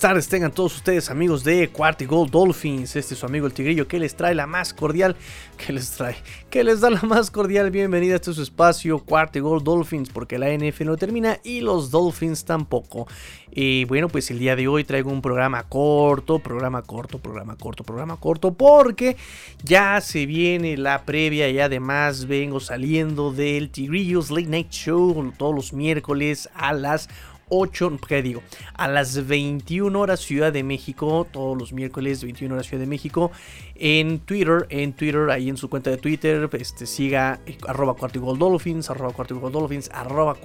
tardes tengan todos ustedes amigos de Cuarty Gold Dolphins. Este es su amigo el Tigrillo que les trae la más cordial, que les trae, que les da la más cordial bienvenida a este su espacio Cuarty Gold Dolphins porque la NF no termina y los Dolphins tampoco. Y bueno, pues el día de hoy traigo un programa corto, programa corto, programa corto, programa corto porque ya se viene la previa y además vengo saliendo del Tigrillo's Late Night Show todos los miércoles a las 8, ¿qué digo? A las 21 horas Ciudad de México, todos los miércoles 21 horas Ciudad de México, en Twitter, en Twitter, ahí en su cuenta de Twitter, este, siga eh, arroba Dolphins, arroba Dolphins, arroba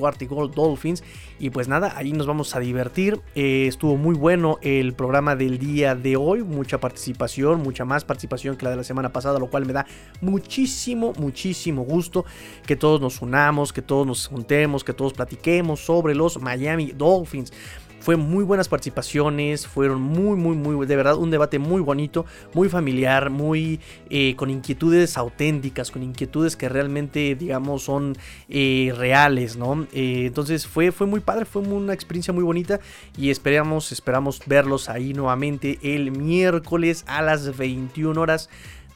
Dolphins, y pues nada, ahí nos vamos a divertir, eh, estuvo muy bueno el programa del día de hoy, mucha participación, mucha más participación que la de la semana pasada, lo cual me da muchísimo, muchísimo gusto que todos nos unamos, que todos nos juntemos, que todos platiquemos sobre los Miami Dolphins. Fue muy buenas participaciones, fueron muy, muy, muy, de verdad, un debate muy bonito, muy familiar, muy eh, con inquietudes auténticas, con inquietudes que realmente, digamos, son eh, reales, ¿no? Eh, entonces fue, fue muy padre, fue una experiencia muy bonita y esperamos, esperamos verlos ahí nuevamente el miércoles a las 21 horas.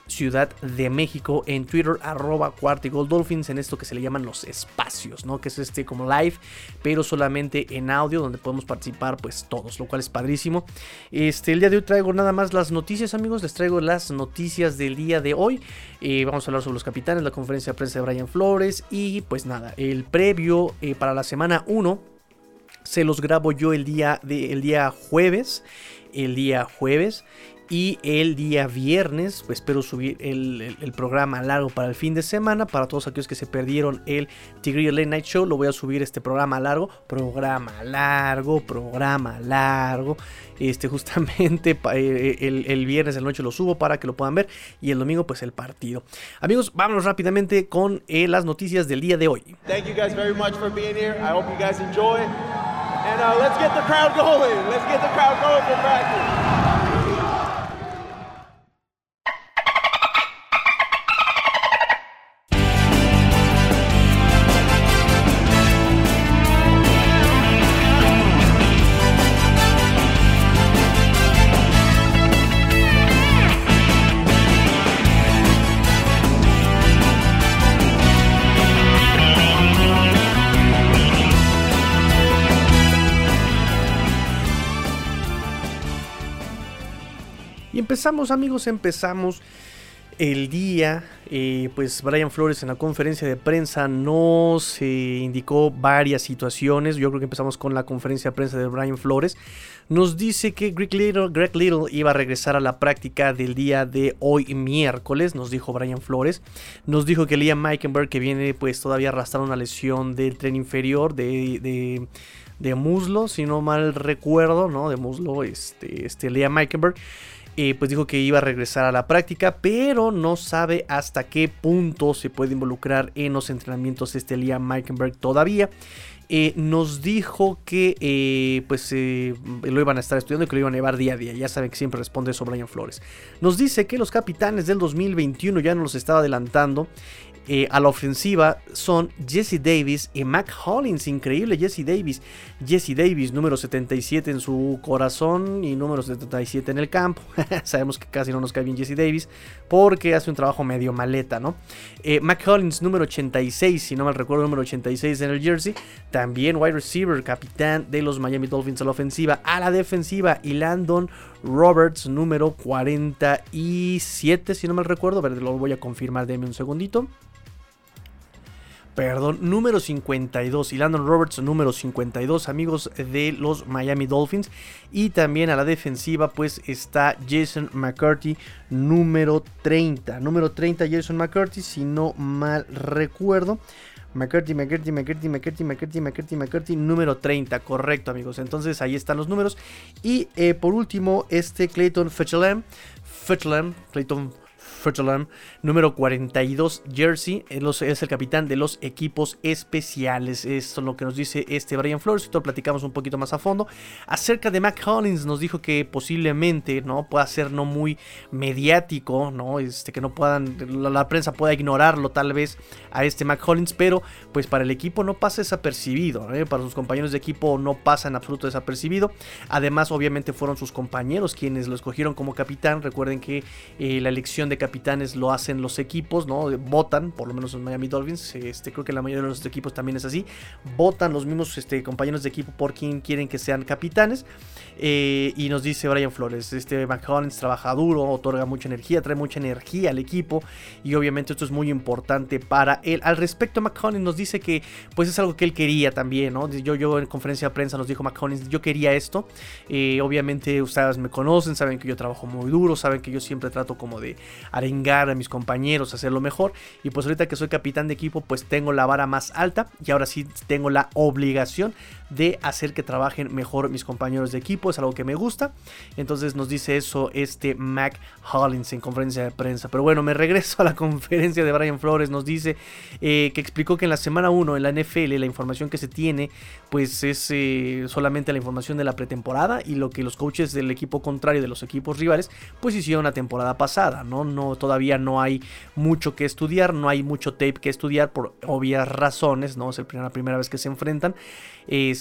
Ciudad de México en Twitter arroba Dolphins en esto que se le llaman los espacios, ¿no? Que es este como live, pero solamente en audio donde podemos participar pues todos, lo cual es padrísimo. Este, el día de hoy traigo nada más las noticias amigos, les traigo las noticias del día de hoy. Eh, vamos a hablar sobre los capitanes, la conferencia de prensa de Brian Flores y pues nada, el previo eh, para la semana 1 se los grabo yo el día, de, el día jueves, el día jueves. Y el día viernes, pues espero subir el, programa largo para el fin de semana. Para todos aquellos que se perdieron el Tigrillo Late Night Show, lo voy a subir este programa largo. Programa largo, programa largo. Este, justamente eh, eh, el, el viernes de la noche lo subo para que lo puedan ver. Y el domingo, pues el partido. Amigos, vámonos rápidamente con eh, las noticias del día de hoy. Thank you guys very much for being here. I hope you guys enjoy. And uh, let's get the crowd going. Let's get the crowd going for practice. Empezamos amigos, empezamos el día, eh, pues Brian Flores en la conferencia de prensa nos indicó varias situaciones. Yo creo que empezamos con la conferencia de prensa de Brian Flores. Nos dice que Greg Little, iba a regresar a la práctica del día de hoy miércoles, nos dijo Brian Flores. Nos dijo que Liam Meikenberg, que viene pues todavía arrastrando una lesión del tren inferior de, de, muslo, si no mal recuerdo, ¿no? De muslo, este, este Liam Meikenberg pues dijo que iba a regresar a la práctica, pero no sabe hasta qué punto se puede involucrar en los entrenamientos este Liam Meikenberg todavía. Eh, nos dijo que eh, pues eh, lo iban a estar estudiando y que lo iban a llevar día a día. Ya saben que siempre responde eso Brian Flores. Nos dice que los capitanes del 2021 ya nos los estaba adelantando. Eh, a la ofensiva son Jesse Davis y Mac Hollins. Increíble Jesse Davis. Jesse Davis, número 77 en su corazón y número 77 en el campo. Sabemos que casi no nos cae bien Jesse Davis porque hace un trabajo medio maleta, ¿no? Eh, Mac Hollins, número 86, si no mal recuerdo, número 86 en el jersey. También wide receiver, capitán de los Miami Dolphins a la ofensiva. A la defensiva y Landon Roberts, número 47, si no mal recuerdo. A ver, lo voy a confirmar, denme un segundito perdón, número 52. Y Landon Roberts, número 52, amigos de los Miami Dolphins. Y también a la defensiva, pues está Jason McCarthy, número 30. Número 30, Jason McCarthy, si no mal recuerdo. McCarthy, McCarthy, McCarthy, McCarthy, McCarthy, McCarthy, McCarthy, número 30, correcto amigos. Entonces ahí están los números. Y eh, por último, este Clayton Fetchelham, Fetchelham, Clayton Número 42 jersey, es el capitán de los equipos especiales. Esto es lo que nos dice este Brian Flores. Esto lo platicamos un poquito más a fondo. Acerca de Mac Hollins, nos dijo que posiblemente no pueda ser no muy mediático, no este que no puedan la, prensa pueda ignorarlo tal vez a este Mac Hollins, pero pues para el equipo no pasa desapercibido, ¿eh? para sus compañeros de equipo no pasa en absoluto desapercibido. Además, obviamente fueron sus compañeros quienes lo escogieron como capitán. Recuerden que eh, la elección de capitanes lo hacen los equipos, ¿no? Votan, por lo menos en Miami Dolphins, este, creo que la mayoría de los equipos también es así. Votan los mismos este, compañeros de equipo por quien quieren que sean capitanes. Eh, y nos dice Brian Flores, este McCollins trabaja duro, otorga mucha energía, trae mucha energía al equipo y obviamente esto es muy importante para él. Al respecto, McCollins nos dice que pues es algo que él quería también, ¿no? Yo, yo en conferencia de prensa nos dijo McCollins, yo quería esto. Eh, obviamente ustedes me conocen, saben que yo trabajo muy duro, saben que yo siempre trato como de arengar a mis compañeros, hacerlo mejor. Y pues ahorita que soy capitán de equipo, pues tengo la vara más alta y ahora sí tengo la obligación de hacer que trabajen mejor mis compañeros de equipo. Es algo que me gusta. Entonces nos dice eso este Mac Hollins en conferencia de prensa. Pero bueno, me regreso a la conferencia de Brian Flores. Nos dice eh, que explicó que en la semana 1 en la NFL la información que se tiene pues es eh, solamente la información de la pretemporada y lo que los coaches del equipo contrario de los equipos rivales pues hicieron la temporada pasada. ¿no? No, todavía no hay mucho que estudiar, no hay mucho tape que estudiar por obvias razones. ¿no? Es la primera vez que se enfrentan.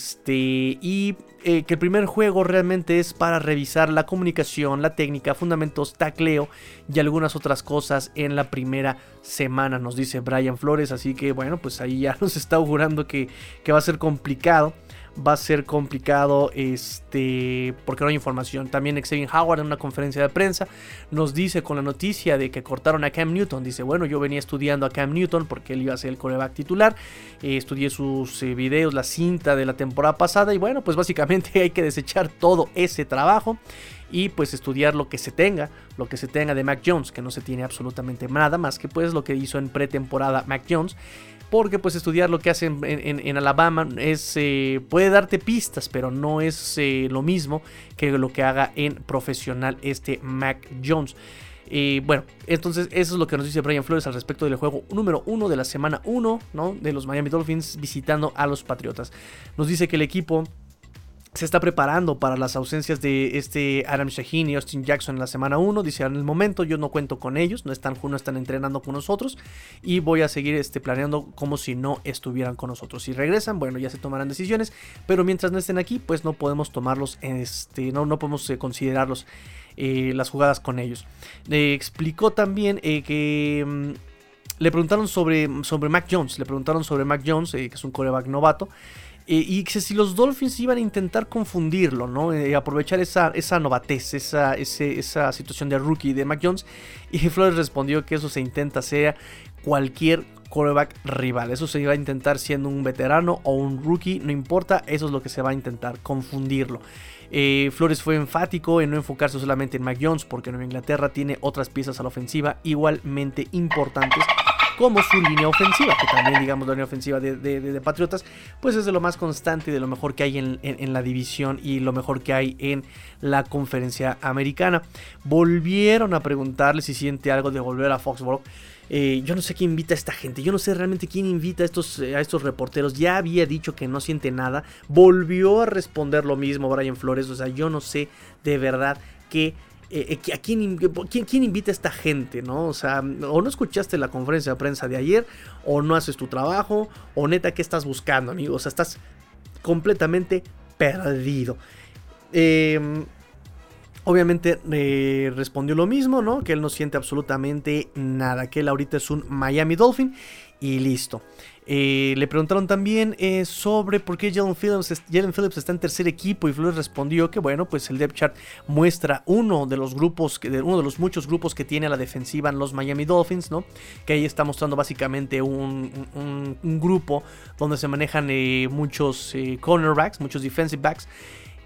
Este, y eh, que el primer juego realmente es para revisar la comunicación, la técnica, fundamentos, tacleo y algunas otras cosas en la primera semana, nos dice Brian Flores. Así que bueno, pues ahí ya nos está augurando que, que va a ser complicado va a ser complicado este porque no hay información. También Xavier Howard en una conferencia de prensa nos dice con la noticia de que cortaron a Cam Newton. Dice, bueno, yo venía estudiando a Cam Newton porque él iba a ser el coreback titular. Eh, estudié sus eh, videos, la cinta de la temporada pasada y bueno, pues básicamente hay que desechar todo ese trabajo y pues estudiar lo que se tenga, lo que se tenga de Mac Jones, que no se tiene absolutamente nada más que pues lo que hizo en pretemporada Mac Jones porque pues estudiar lo que hacen en, Alabama es, eh, puede darte pistas, pero no es eh, lo mismo que lo que haga en profesional este Mac Jones. Y bueno, entonces eso es lo que nos dice Brian Flores al respecto del juego número 1 de la semana 1 ¿no? de los Miami Dolphins visitando a los Patriotas. Nos dice que el equipo se está preparando para las ausencias de este Adam Shaheen y Austin Jackson en la semana 1. Dice, en el momento yo no cuento con ellos, no están, están entrenando con nosotros y voy a seguir este, planeando como si no estuvieran con nosotros. Si regresan, bueno, ya se tomarán decisiones, pero mientras no estén aquí, pues no podemos tomarlos, este, no, no podemos eh, considerarlos eh, las jugadas con ellos. Le explicó también eh, que... Mm, le preguntaron sobre, sobre Mac Jones, le preguntaron sobre Mac Jones, que es un coreback novato, eh, y que si los Dolphins iban a intentar confundirlo, ¿no? Eh, aprovechar esa, esa novatez, esa, situación de rookie de Mac Jones. Y Flores respondió que eso se intenta sea cualquier quarterback rival. Eso se iba a intentar siendo un veterano o un rookie, no importa, eso es lo que se va a intentar, confundirlo. Eh, Flores fue enfático en no enfocarse solamente en Mac Jones, porque Nueva Inglaterra tiene otras piezas a la ofensiva igualmente importantes como su línea ofensiva, que también digamos la línea ofensiva de, Patriotas, pues es de lo más constante y de lo mejor que hay en, la división y lo mejor que hay en la conferencia americana. Volvieron a preguntarle si siente algo de volver a Foxborough. Eh, yo no sé quién invita a esta gente, yo no sé realmente quién invita estos, a estos reporteros. Ya había dicho que no siente nada, volvió a responder lo mismo Brian Flores, o sea, yo no sé de verdad qué eh, eh, ¿a quién, invita a esta gente? ¿no? O sea, o no escuchaste la conferencia de prensa de ayer, o no haces tu trabajo, o neta, ¿qué estás buscando, amigo? O sea, estás completamente perdido. Em, obviamente eh, respondió lo mismo, ¿no? Que él no siente absolutamente nada, que él ahorita es un Miami Dolphin y listo. Eh, le preguntaron también eh, sobre por qué Jalen Phillips, está en tercer equipo y Flores respondió que bueno, pues el depth chart muestra uno de los grupos, uno de los muchos grupos que tiene a la defensiva en los Miami Dolphins, ¿no? Que ahí está mostrando básicamente un, grupo donde se manejan eh, muchos cornerbacks, muchos defensive backs.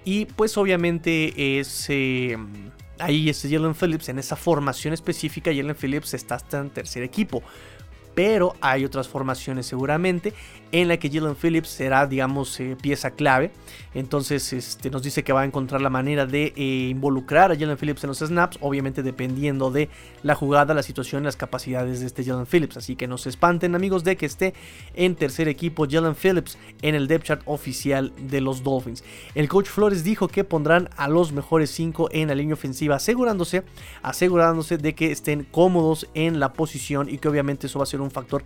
Y pues obviamente es... Ahí es Jalen Phillips, en esa formación específica, Jalen Phillips está hasta en tercer equipo pero hay otras formaciones seguramente en la que Jalen Phillips será, digamos, eh, pieza clave. Entonces este, nos dice que va a encontrar la manera de eh, involucrar a Jalen Phillips en los snaps, obviamente dependiendo de la jugada, la situación y las capacidades de este Jalen Phillips. Así que no se espanten amigos de que esté en tercer equipo Jalen Phillips en el depth chart oficial de los Dolphins. El coach Flores dijo que pondrán a los mejores 5 en la línea ofensiva, asegurándose, asegurándose de que estén cómodos en la posición y que obviamente eso va a ser un factor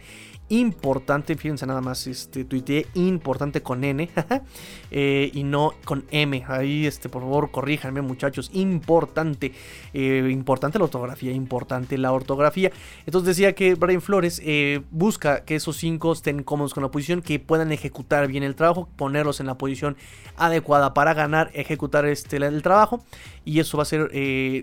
importante. Fíjense nada más, este, tuiteé importante con N eh, y no con M. Ahí, este, por favor, corríjanme, muchachos. Importante, eh, importante la ortografía, importante la ortografía. Entonces decía que Brian Flores eh, busca que esos cinco estén cómodos con la posición, que puedan ejecutar bien el trabajo, ponerlos en la posición adecuada para ganar, ejecutar este, el trabajo. Y eso va a ser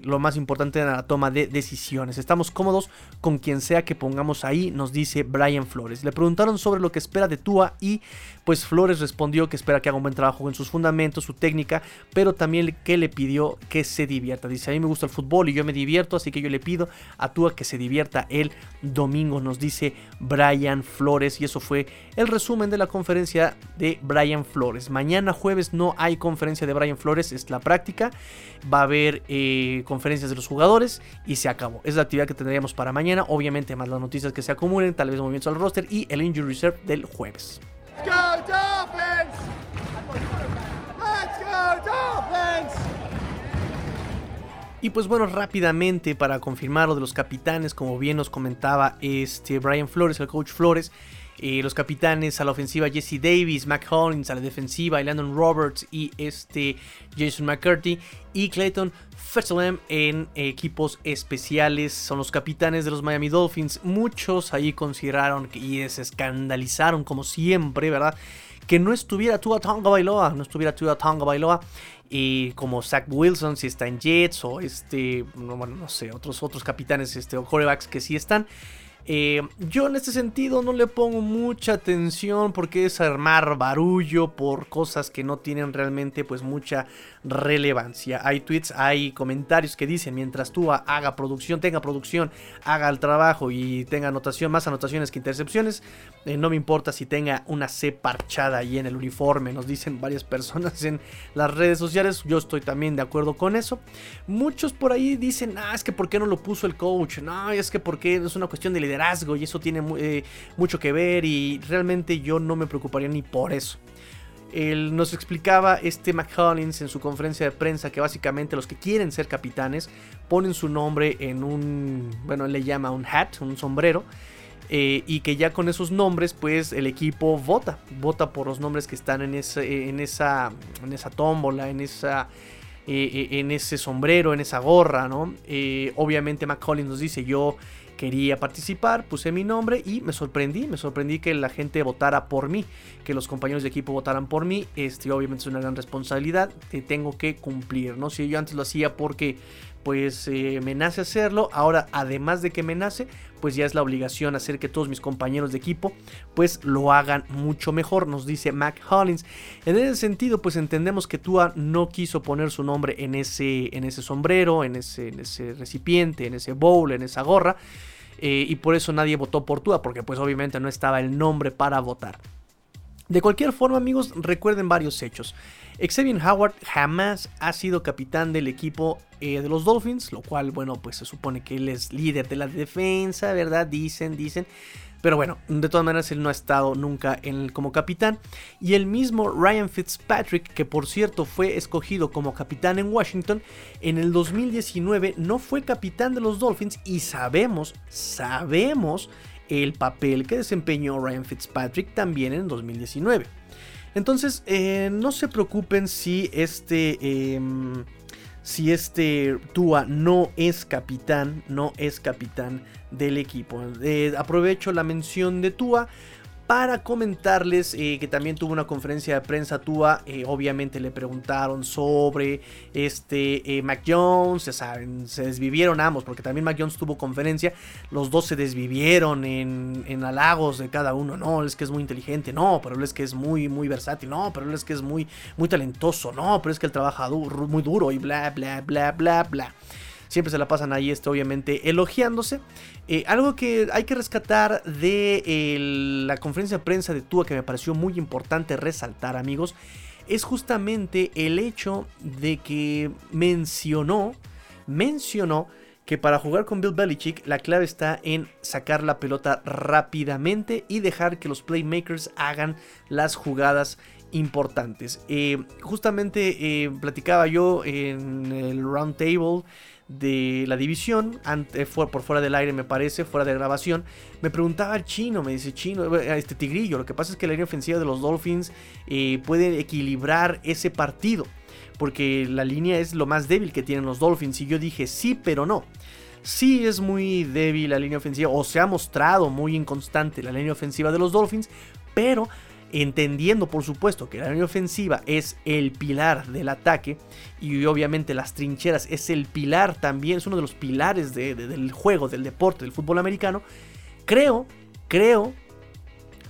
lo más importante en la toma de decisiones. Estamos cómodos con quien sea que pongamos ahí, nos dice Brian Flores. Le preguntaron sobre lo que espera de Tua y pues Flores respondió que espera que haga un buen trabajo en sus fundamentos, su técnica, pero también que le pidió que se divierta. Dice, a mí me gusta el fútbol y yo me divierto, así que yo le pido a Tua que se divierta el domingo, nos dice Brian Flores y eso fue el resumen de la conferencia de Brian Flores. Mañana jueves no hay conferencia de Brian Flores, es la práctica, va a haber eh, conferencias de los jugadores y se acabó. Es la actividad que tendríamos para mañana, obviamente más las noticias que se acumulen, tal vez movimientos al rostro y el Injury Reserve del jueves. Y pues bueno, rápidamente para confirmar lo de los capitanes, como bien nos comentaba este Brian Flores, el coach Flores, eh, los capitanes a la ofensiva Jesse Davis, Mac Hollins a la defensiva, Landon Roberts y este Jason McCarthy y Clayton Fesselem en equipos especiales. Son los capitanes de los Miami Dolphins. Muchos ahí consideraron y se escandalizaron como siempre, ¿verdad? Que no estuviera Tua Tonga Bailoa, no estuviera Tua Tonga Bailoa. Y como Zach Wilson si está en Jets o este, bueno, no sé, otros, otros capitanes este, o corebacks que sí están. Eh, yo en este sentido no le pongo mucha atención porque es armar barullo por cosas que no tienen realmente pues mucha relevancia. Hay tweets, hay comentarios que dicen mientras tú haga producción, tenga producción, haga el trabajo y tenga anotación, más anotaciones que intercepciones, eh, no me importa si tenga una C parchada ahí en el uniforme, nos dicen varias personas en las redes sociales, yo estoy también de acuerdo con eso. Muchos por ahí dicen, ah, es que por qué no lo puso el coach, no, es que porque es una cuestión de liderazgo y eso tiene eh, mucho que ver y realmente yo no me preocuparía ni por eso. Él nos explicaba este McCollins en su conferencia de prensa que básicamente los que quieren ser capitanes ponen su nombre en un, bueno, él le llama un hat, un sombrero, eh, y que ya con esos nombres pues el equipo vota, vota por los nombres que están en, ese, en, esa, en esa tómbola, en esa... En ese sombrero, en esa gorra, ¿no? obviamente McCollins nos dice, yo quería participar, puse mi nombre y me sorprendí, me sorprendí que la gente votara por mí, que los compañeros de equipo votaran por mí, este obviamente es una gran responsabilidad que tengo que cumplir, ¿no? Si yo antes lo hacía porque pues eh, me nace hacerlo, ahora además de que me nace, pues ya es la obligación hacer que todos mis compañeros de equipo pues lo hagan mucho mejor, nos dice Mac Hollins. En ese sentido, pues entendemos que Tua no quiso poner su nombre en ese, en ese sombrero, en ese, en ese recipiente, en ese bowl, en esa gorra. Eh, y por eso nadie votó por Tua, porque pues obviamente no estaba el nombre para votar. De cualquier forma, amigos, recuerden varios hechos. Xavier Howard jamás ha sido capitán del equipo eh, de los Dolphins, lo cual, bueno, pues se supone que él es líder de la defensa, ¿verdad? Dicen, dicen. Pero bueno, de todas maneras él no ha estado nunca en como capitán. Y el mismo Ryan Fitzpatrick, que por cierto fue escogido como capitán en Washington, en el 2019 no fue capitán de los Dolphins y sabemos, sabemos el papel que desempeñó Ryan Fitzpatrick también en 2019. Entonces, eh, no se preocupen si este... Em, si este Tua no es capitán, no es capitán del equipo. Eh, aprovecho la mención de Tua para comentarles eh, que también tuvo una conferencia de prensa Tua. Eh, obviamente le preguntaron sobre este Mac Jones. Ya saben, se desvivieron ambos porque también Mac Jones tuvo conferencia. Los dos se desvivieron en, en halagos de cada uno. No, es que es muy inteligente. No, pero es que es muy, muy versátil. No, pero es que es muy, muy talentoso. No, pero es que él trabaja muy duro y bla, bla, bla, bla, bla. Siempre se la pasan ahí, este, obviamente, elogiándose. Eh, algo que hay que rescatar de la conferencia de prensa de Tua que me pareció muy importante resaltar, amigos, es justamente el hecho de que mencionó, mencionó que para jugar con Bill Belichick la clave está en sacar la pelota rápidamente y dejar que los playmakers hagan las jugadas importantes. Eh, justamente eh, platicaba yo en el round table de la división, ante, por fuera del aire me parece, fuera de grabación, me preguntaba el chino, me dice chino, eh, este tigrillo, lo que pasa es que la línea ofensiva de los Dolphins puede equilibrar ese partido porque la línea es lo más débil que tienen los Dolphins. Y yo dije, sí, pero no. Sí es muy débil la línea ofensiva, o se ha mostrado muy inconstante la línea ofensiva de los Dolphins, pero entendiendo por supuesto que la línea ofensiva es el pilar del ataque y obviamente las trincheras es el pilar también, es uno de los pilares del juego, del deporte, del fútbol americano, creo, creo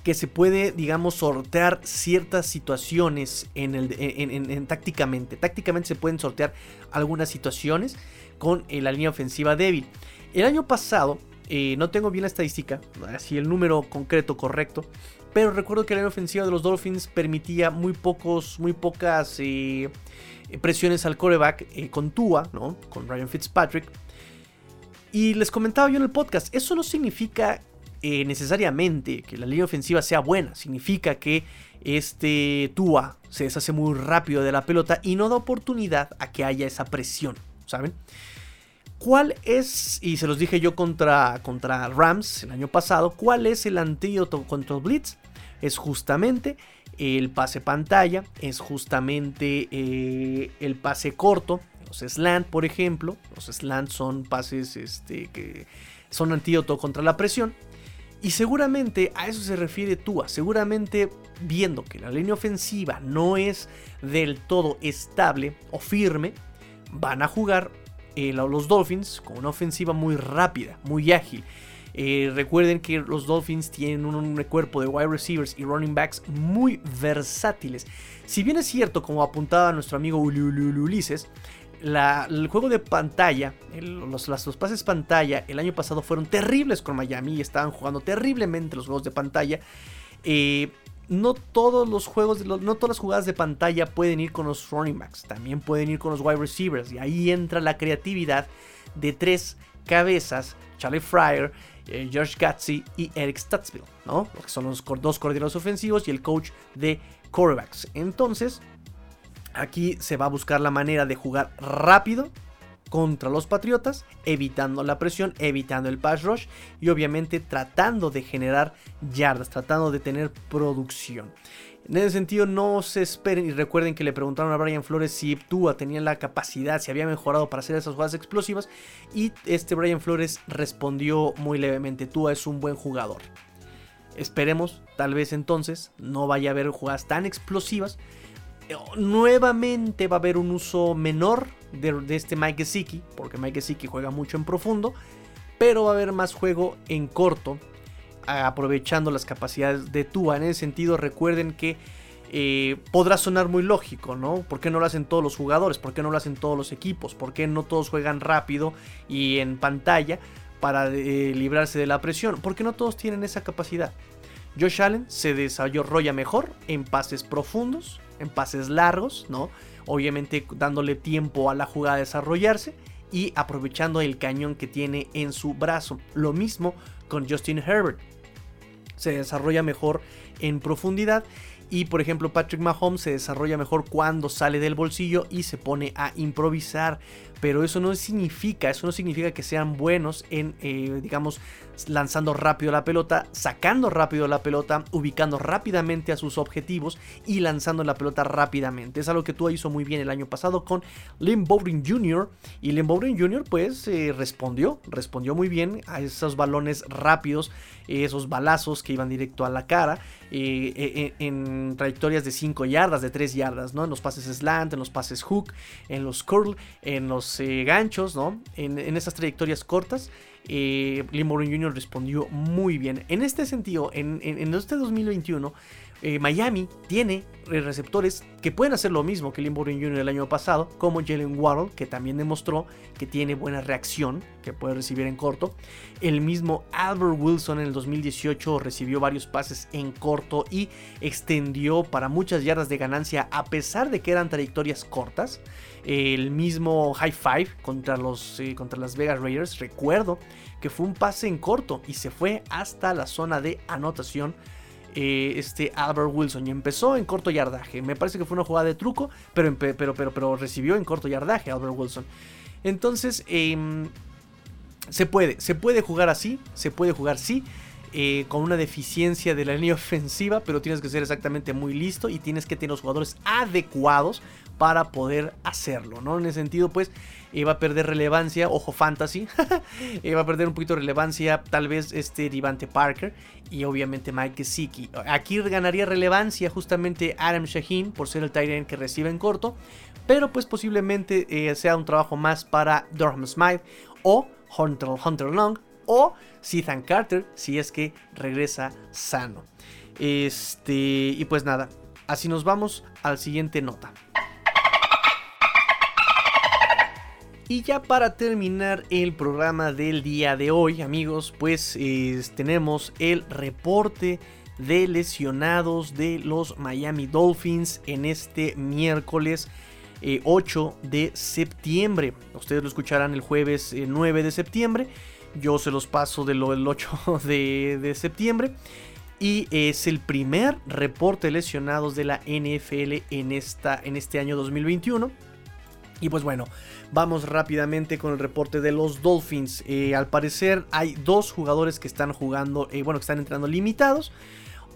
que se puede, digamos, sortear ciertas situaciones en el, en, tácticamente. Tácticamente se pueden sortear algunas situaciones con eh, la línea ofensiva débil. El año pasado, eh, no tengo bien la estadística, así el número concreto correcto, pero recuerdo que la línea ofensiva de los Dolphins permitía muy pocos, muy pocas eh, presiones al coreback con Tua, ¿no? Con Ryan Fitzpatrick. Y les comentaba yo en el podcast, eso no significa eh, necesariamente que la línea ofensiva sea buena. Significa que este Tua se deshace muy rápido de la pelota y no da oportunidad a que haya esa presión, ¿saben? ¿Cuál es, y se los dije yo contra, contra Rams el año pasado, cuál es el antídoto contra Blitz? Es justamente el pase pantalla, es justamente eh, el pase corto, los slant, por ejemplo. Los slant son pases este, que son antídoto contra la presión. Y seguramente a eso se refiere Tua, seguramente viendo que la línea ofensiva no es del todo estable o firme, van a jugar eh, los Dolphins con una ofensiva muy rápida, muy ágil. Eh, recuerden que los Dolphins tienen un, cuerpo de wide receivers y running backs muy versátiles. Si bien es cierto, como apuntaba nuestro amigo Ulises, el juego de pantalla, los, los, pases pantalla el año pasado fueron terribles con Miami y estaban jugando terriblemente los juegos de pantalla. Eh, no todos los juegos, no todas las jugadas de pantalla pueden ir con los running backs, también pueden ir con los wide receivers. Y ahí entra la creatividad de tres cabezas, Charlie Fryer, eh, George Gatsby y Eric Statsville, ¿no? Son los dos coordinadores ofensivos y el coach de quarterbacks. Entonces, Aquí se va a buscar la manera de jugar rápido contra los Patriotas, evitando la presión, evitando el pass rush y obviamente tratando de generar yardas, tratando de tener producción. En ese sentido, no se esperen y recuerden que le preguntaron a Brian Flores si Tua tenía la capacidad, si había mejorado para hacer esas jugadas explosivas. Y este Brian Flores respondió muy levemente: Tua es un buen jugador. Esperemos, tal vez entonces, no vaya a haber jugadas tan explosivas, nuevamente va a haber un uso menor de, este Mike Gesicki, porque Mike Gesicki juega mucho en profundo, pero va a haber más juego en corto, aprovechando las capacidades de Tua. En ese sentido, recuerden que eh, podrá sonar muy lógico, ¿no? ¿Por qué no lo hacen todos los jugadores? ¿Por qué no lo hacen todos los equipos? ¿Por qué no todos juegan rápido y en pantalla para eh, librarse de la presión? Porque no todos tienen esa capacidad. Josh Allen se desarrolla mejor en pases profundos, en pases largos, ¿no? Obviamente dándole tiempo a la jugada a desarrollarse y aprovechando el cañón que tiene en su brazo. Lo mismo con Justin Herbert. Se desarrolla mejor en profundidad y por ejemplo Patrick Mahomes se desarrolla mejor cuando sale del bolsillo y se pone a improvisar. Pero eso no significa, eso no significa que sean buenos en, eh, digamos, lanzando rápido la pelota, sacando rápido la pelota, ubicando rápidamente a sus objetivos y lanzando la pelota rápidamente. Es algo que tú hizo muy bien el año pasado con Lynn Bowden Jr. Y Lynn Bowden Jr. pues eh, respondió, respondió muy bien a esos balones rápidos, esos balazos que iban directo a la cara. Eh, en trayectorias de 5 yardas, de 3 yardas, ¿no? En los pases slant, en los pases hook, en los curl, en los eh, ganchos, ¿no? En, esas trayectorias cortas, eh, Jr. respondió muy bien. En este sentido, en, este 2021, eh, Miami tiene receptores que pueden hacer lo mismo que Lynn Jr. el año pasado, como Jalen Waddle, que también demostró que tiene buena reacción, que puede recibir en corto. El mismo Albert Wilson en el 2018 recibió varios pases en corto y extendió para muchas yardas de ganancia a pesar de que eran trayectorias cortas. El mismo high five contra, los, eh, contra las Vegas Raiders, recuerdo que fue un pase en corto y se fue hasta la zona de anotación eh, este Albert Wilson y empezó en corto yardaje. Me parece que fue una jugada de truco, pero, pero, pero, pero recibió en corto yardaje Albert Wilson. Entonces, em, se puede, se puede jugar así, se puede jugar sí. Eh, con una deficiencia de la línea ofensiva, pero tienes que ser exactamente muy listo y tienes que tener los jugadores adecuados para poder hacerlo, ¿no? En ese sentido, pues, eh, va a perder relevancia, ojo fantasy, eh, va a perder un poquito de relevancia tal vez este Divante Parker y obviamente Mike Gesicki. Aquí ganaría relevancia justamente Adam Shaheen por ser el tight que recibe en corto, pero pues posiblemente sea un trabajo más para Durham Smythe o Hunter, Hunter Long o Ethan Carter si es que regresa sano. Este, y pues nada, así nos vamos al siguiente nota. Y ya para terminar el programa del día de hoy, amigos, pues tenemos el reporte de lesionados de los Miami Dolphins en este miércoles 8 eh, de septiembre. Ustedes lo escucharán el jueves 9 eh, de septiembre. Yo se los paso del 8 de, septiembre. Y es el primer reporte de lesionados de la NFL en, esta, en este año 2021. Y pues bueno, vamos rápidamente con el reporte de los Dolphins. Eh, al parecer hay dos jugadores que están jugando, eh, bueno, que están entrando limitados.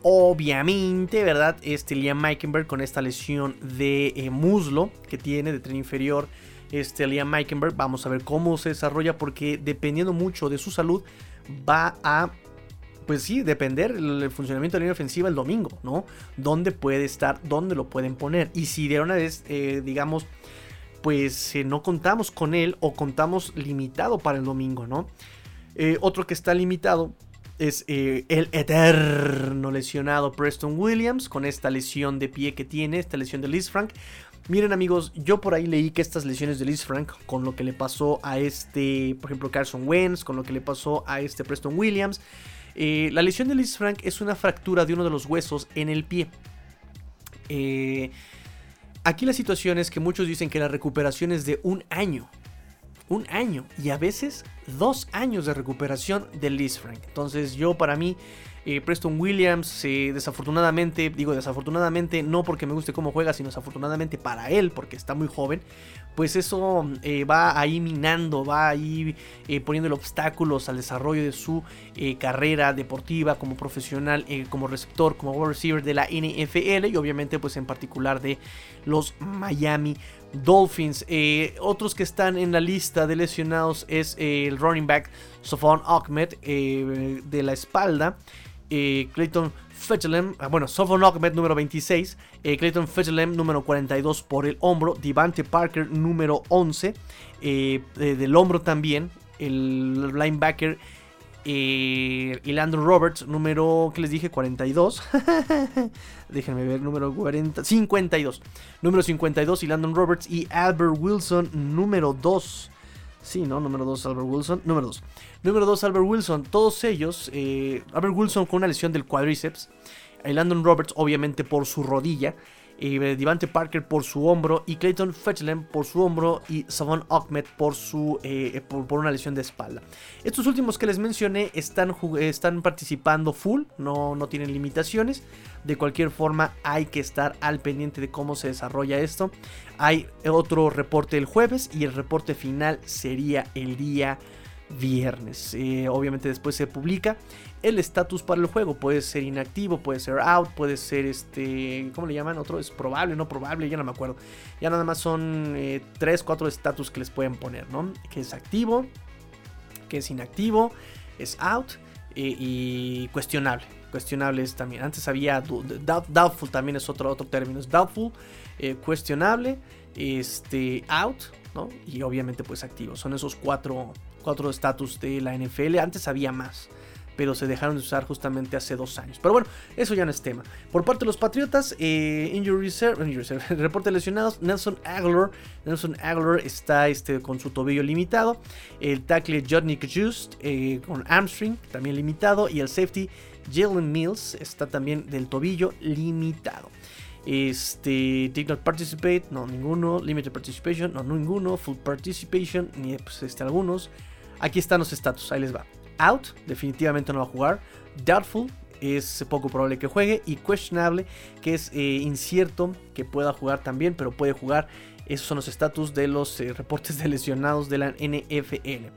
Obviamente, ¿verdad? Este Liam Meikenberg con esta lesión de eh, muslo que tiene, de tren inferior este, Liam Meikenberg. Vamos a ver cómo se desarrolla porque dependiendo mucho de su salud va a pues sí, depender el funcionamiento de la línea ofensiva el domingo, ¿no? Dónde puede estar, dónde lo pueden poner. Y si de una vez, eh, digamos, pues eh, no contamos con él o contamos limitado para el domingo, ¿no? Eh, otro que está limitado es el eterno lesionado Preston Williams con esta lesión de pie que tiene, esta lesión de Liz Frank. Miren amigos, yo por ahí leí que estas lesiones de Liz Frank, con lo que le pasó a este, por ejemplo, Carson Wentz, con lo que le pasó a este Preston Williams, eh, la lesión de Liz Frank es una fractura de uno de los huesos en el pie. Eh, aquí la situación es que muchos dicen que la recuperación es de un año. Un año y a veces dos años de recuperación de Liz Frank. Entonces yo para mí eh, Preston Williams, eh, desafortunadamente, digo desafortunadamente no porque me guste cómo juega, sino desafortunadamente para él, porque está muy joven, pues eso eh, va ahí minando, va ahí poniendo obstáculos al desarrollo de su carrera deportiva como profesional, como receptor, como wide receiver de la NFL y obviamente pues en particular de los Miami Dolphins. otros que están en la lista de lesionados es running back Sofon Ahmed de la espalda. Eh, Clayton Fetchelem, ah, bueno, Sofon Ahmed número 26, eh, Clayton Fetchelem número 42 por el hombro, Divante Parker número 11 eh, del hombro también, el linebacker y Landon Roberts número, que les dije? 42. Déjenme ver, número 40, 52. Número 52 y Landon Roberts y Albert Wilson número 2. Sí, ¿no? Número 2, Albert Wilson. Número 2. Número 2, Albert Wilson. Todos ellos, eh, Albert Wilson con una lesión del cuádriceps. Landon Roberts, obviamente, por su rodilla. Eh, Devante Parker por su hombro y Clayton Fetchlem por su hombro y Savon Ahmed por, su, eh, por, una lesión de espalda. Estos últimos que les mencioné están, están participando full, no, no tienen limitaciones. De cualquier forma hay que estar al pendiente de cómo se desarrolla esto. Hay otro reporte el jueves y el reporte final sería el día viernes. Eh, obviamente después se publica el estatus para el juego. Puede ser inactivo, puede ser out, puede ser este. ¿Cómo le llaman? Otro es probable, no probable, ya no me acuerdo. Ya nada más son 3, eh, 4 estatus que les pueden poner, ¿no? Que es activo, que es inactivo, es out eh, y cuestionable. Cuestionable es también. Antes había doubtful también es otro, otro término. Es doubtful, cuestionable, este, out, ¿no? Y obviamente pues activo. Son esos cuatro estatus de la NFL. Antes había más. pero se dejaron de usar justamente hace dos años. Pero bueno, eso ya no es tema. Por parte de los Patriotas, eh, injury reserve, reporte de lesionados, Nelson Aguilar. Nelson Aguilar está este, con su tobillo limitado. El tackle Jodnik Just eh, con hamstring, también limitado. Y el safety Jalen Mills está también del tobillo limitado. Este, did not participate, no, ninguno. Limited participation, no, ninguno. Full participation, ni pues, este, algunos. Aquí están los estatus, ahí les va. Out, definitivamente no va a jugar. Doubtful, es poco probable que juegue. Y questionable, que es eh, incierto que pueda jugar también, pero puede jugar. Esos son los estatus de los eh, reportes de lesionados de la NFL.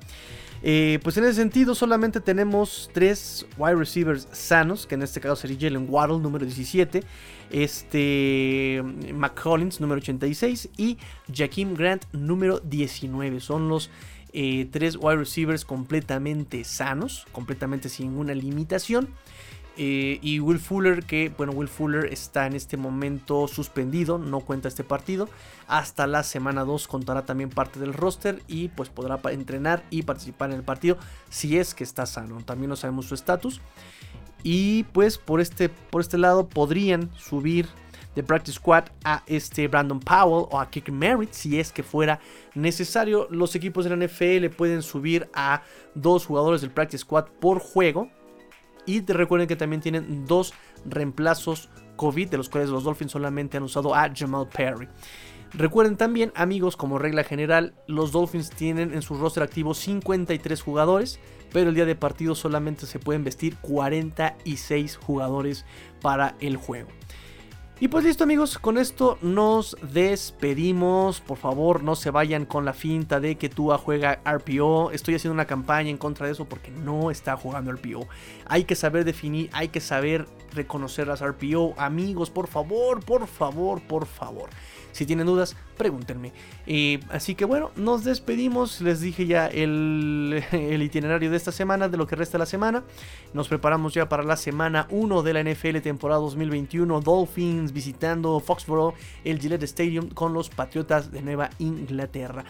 Eh, pues en ese sentido solamente tenemos tres wide receivers sanos, que en este caso sería Jalen Waddle, número 17, este McCollins, número 86, y Jakeem Grant, número 19. Son los eh, tres wide receivers completamente sanos, completamente sin ninguna limitación. Eh, y Will Fuller, que bueno, Will Fuller está en este momento suspendido, no cuenta este partido. Hasta la semana 2 contará también parte del roster y pues podrá entrenar y participar en el partido si es que está sano. También no sabemos su estatus. Y pues por este, por este lado podrían subir de Practice Squad a este Brandon Powell o a Kick Merritt si es que fuera necesario. Los equipos de la NFL pueden subir a dos jugadores del Practice Squad por juego y recuerden que también tienen dos reemplazos COVID, de los cuales los Dolphins solamente han usado a Jamal Perry. Recuerden también, amigos, como regla general, los Dolphins tienen en su roster activo 53 jugadores, pero el día de partido solamente se pueden vestir 46 jugadores para el juego. Y pues listo amigos, con esto nos despedimos. Por favor, no se vayan con la finta de que Tua juega RPO. Estoy haciendo una campaña en contra de eso porque no está jugando RPO. Hay que saber definir, hay que saber reconocer las RPO. Amigos, por favor, por favor, por favor. Si tienen dudas, pregúntenme. así que bueno, nos despedimos. Les dije ya el, itinerario de esta semana, de lo que resta de la semana. Nos preparamos ya para la semana 1 de la NFL temporada 2021. Dolphins visitando Foxborough, el Gillette Stadium con los Patriotas de Nueva Inglaterra.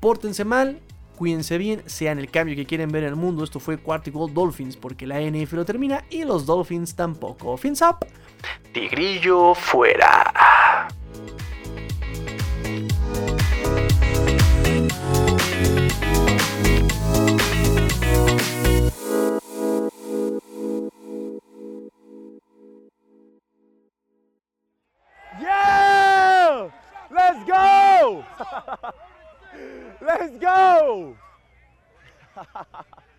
Pórtense mal, Cuídense bien, sean el cambio que quieren ver en el mundo. Esto fue Quarty Gold Dolphins porque la NFL lo termina y los Dolphins tampoco. Fins up. Tigrillo fuera. Let's go! Let's go!